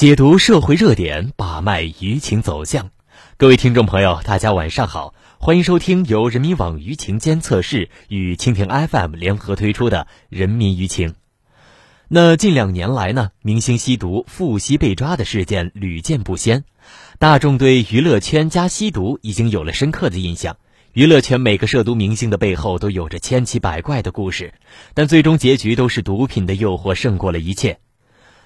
解读社会热点，把脉舆情走向。各位听众朋友，大家晚上好，欢迎收听由人民网舆情监测室与蜻蜓 FM 联合推出的《人民舆情》。那近两年来呢，明星吸毒、复吸被抓的事件屡见不鲜，大众对娱乐圈加吸毒已经有了深刻的印象。娱乐圈每个涉毒明星的背后都有着千奇百怪的故事，但最终结局都是毒品的诱惑胜过了一切。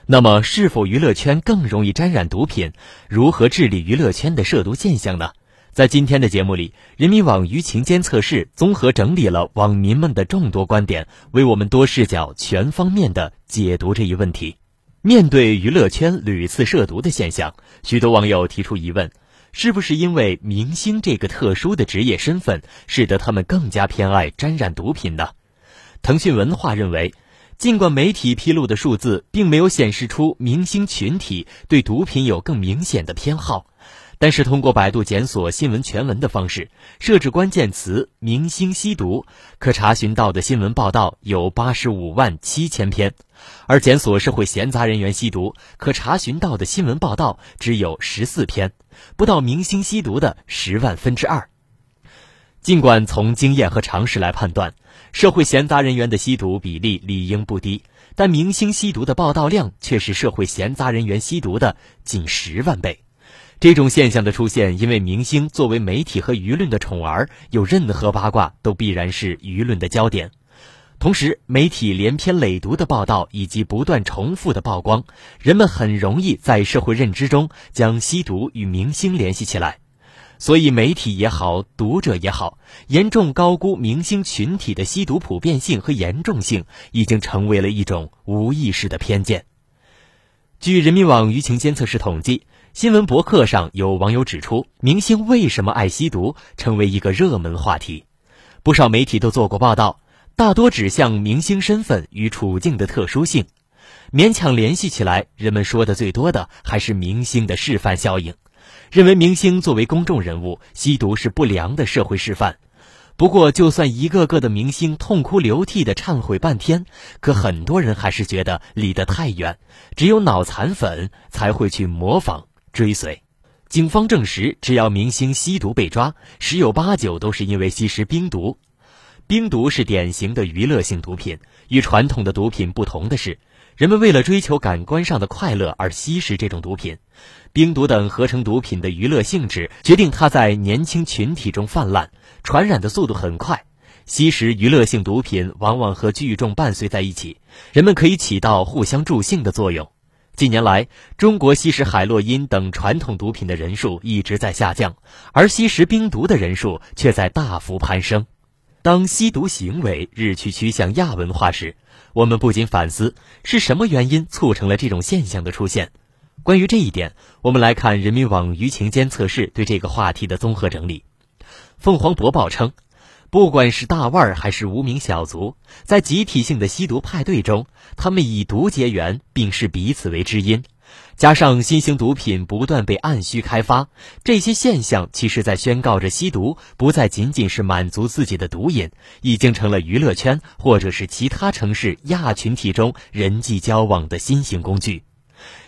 那么，是否娱乐圈更容易沾染毒品？如何治理娱乐圈的涉毒现象呢？在今天的节目里，人民网舆情监测室综合整理了网民们的众多观点，为我们多视角、全方面的解读这一问题。面对娱乐圈屡次涉毒的现象，许多网友提出疑问：是不是因为明星这个特殊的职业身份，使得他们更加偏爱沾染毒品呢？腾讯文化认为。尽管媒体披露的数字并没有显示出明星群体对毒品有更明显的偏好，但是通过百度检索新闻全文的方式，设置关键词“明星吸毒”，可查询到的新闻报道有八十五万七千篇；而检索社会闲杂人员吸毒，可查询到的新闻报道只有十四篇，不到明星吸毒的十万分之二。尽管从经验和常识来判断，社会闲杂人员的吸毒比例理应不低，但明星吸毒的报道量却是社会闲杂人员吸毒的近十万倍。这种现象的出现，因为明星作为媒体和舆论的宠儿，有任何八卦都必然是舆论的焦点。同时，媒体连篇累牍的报道以及不断重复的曝光，人们很容易在社会认知中将吸毒与明星联系起来。所以，媒体也好，读者也好，严重高估明星群体的吸毒普遍性和严重性，已经成为了一种无意识的偏见。据人民网舆情监测室统计，新闻博客上有网友指出，明星为什么爱吸毒成为一个热门话题，不少媒体都做过报道，大多指向明星身份与处境的特殊性，勉强联系起来，人们说的最多的还是明星的示范效应。认为明星作为公众人物吸毒是不良的社会示范。不过，就算一个个的明星痛哭流涕的忏悔半天，可很多人还是觉得离得太远。只有脑残粉才会去模仿追随。警方证实，只要明星吸毒被抓，十有八九都是因为吸食冰毒。冰毒是典型的娱乐性毒品，与传统的毒品不同的是。人们为了追求感官上的快乐而吸食这种毒品，冰毒等合成毒品的娱乐性质决定它在年轻群体中泛滥，传染的速度很快。吸食娱乐性毒品往往和聚众伴随在一起，人们可以起到互相助兴的作用。近年来，中国吸食海洛因等传统毒品的人数一直在下降，而吸食冰毒的人数却在大幅攀升。当吸毒行为日趋趋向亚文化时，我们不禁反思，是什么原因促成了这种现象的出现？关于这一点，我们来看人民网舆情监测室对这个话题的综合整理。凤凰博报称，不管是大腕儿还是无名小卒，在集体性的吸毒派对中，他们以毒结缘，并视彼此为知音。加上新型毒品不断被按需开发，这些现象其实在宣告着吸毒不再仅仅是满足自己的毒瘾，已经成了娱乐圈或者是其他城市亚群体中人际交往的新型工具。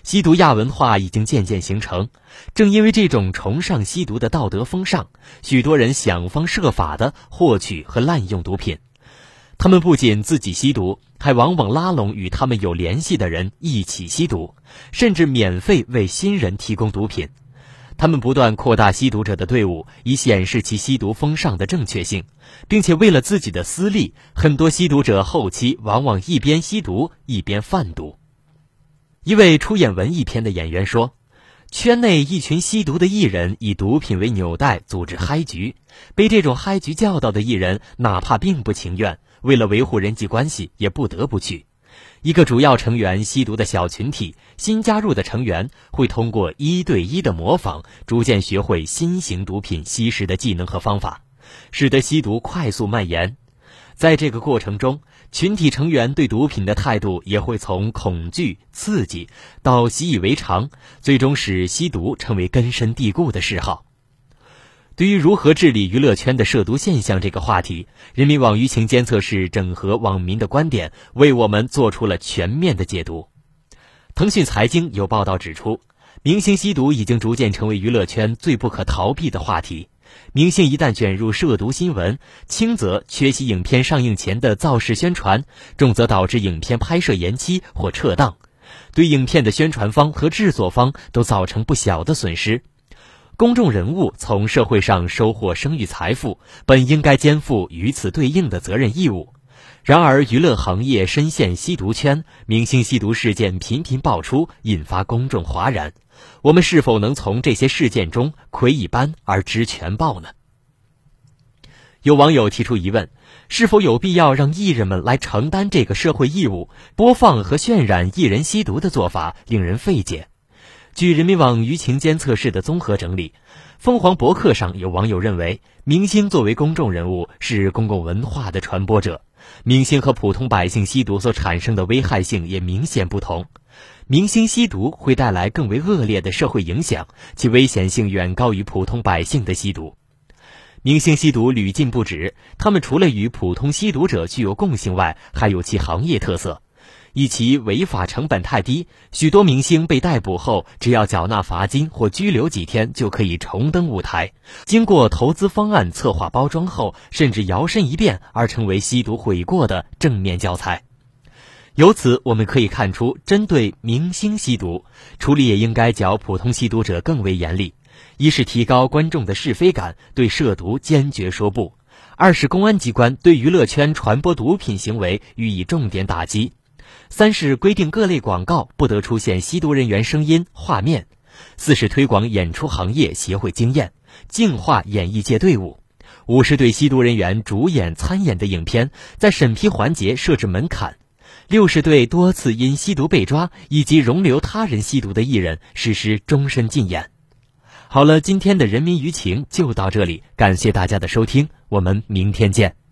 吸毒亚文化已经渐渐形成，正因为这种崇尚吸毒的道德风尚，许多人想方设法的获取和滥用毒品。他们不仅自己吸毒，还往往拉拢与他们有联系的人一起吸毒，甚至免费为新人提供毒品。他们不断扩大吸毒者的队伍，以显示其吸毒风尚的正确性，并且为了自己的私利，很多吸毒者后期往往一边吸毒一边贩毒。一位出演文艺片的演员说。圈内一群吸毒的艺人以毒品为纽带组织嗨局，被这种嗨局叫到的艺人，哪怕并不情愿，为了维护人际关系，也不得不去。一个主要成员吸毒的小群体，新加入的成员会通过一对一的模仿，逐渐学会新型毒品吸食的技能和方法，使得吸毒快速蔓延。在这个过程中，群体成员对毒品的态度也会从恐惧、刺激到习以为常，最终使吸毒成为根深蒂固的嗜好。对于如何治理娱乐圈的涉毒现象这个话题，人民网舆情监测室整合网民的观点，为我们做出了全面的解读。腾讯财经有报道指出，明星吸毒已经逐渐成为娱乐圈最不可逃避的话题。明星一旦卷入涉毒新闻，轻则缺席影片上映前的造势宣传，重则导致影片拍摄延期或撤档，对影片的宣传方和制作方都造成不小的损失。公众人物从社会上收获声誉财富，本应该肩负与此对应的责任义务。然而，娱乐行业深陷吸毒圈，明星吸毒事件频频爆出，引发公众哗然。我们是否能从这些事件中窥一斑而知全豹呢？有网友提出疑问：是否有必要让艺人们来承担这个社会义务？播放和渲染艺人吸毒的做法令人费解。据人民网舆情监测室的综合整理。凤凰博客上有网友认为，明星作为公众人物是公共文化的传播者，明星和普通百姓吸毒所产生的危害性也明显不同。明星吸毒会带来更为恶劣的社会影响，其危险性远高于普通百姓的吸毒。明星吸毒屡禁不止，他们除了与普通吸毒者具有共性外，还有其行业特色。以其违法成本太低，许多明星被逮捕后，只要缴纳罚金或拘留几天就可以重登舞台。经过投资方案策划包装后，甚至摇身一变而成为吸毒悔过的正面教材。由此我们可以看出，针对明星吸毒处理也应该较普通吸毒者更为严厉。一是提高观众的是非感，对涉毒坚决说不；二是公安机关对娱乐圈传播毒品行为予以重点打击。三是规定各类广告不得出现吸毒人员声音、画面；四是推广演出行业协会经验，净化演艺界队伍；五是对吸毒人员主演、参演的影片在审批环节设置门槛；六是对多次因吸毒被抓以及容留他人吸毒的艺人实施终身禁演。好了，今天的人民舆情就到这里，感谢大家的收听，我们明天见。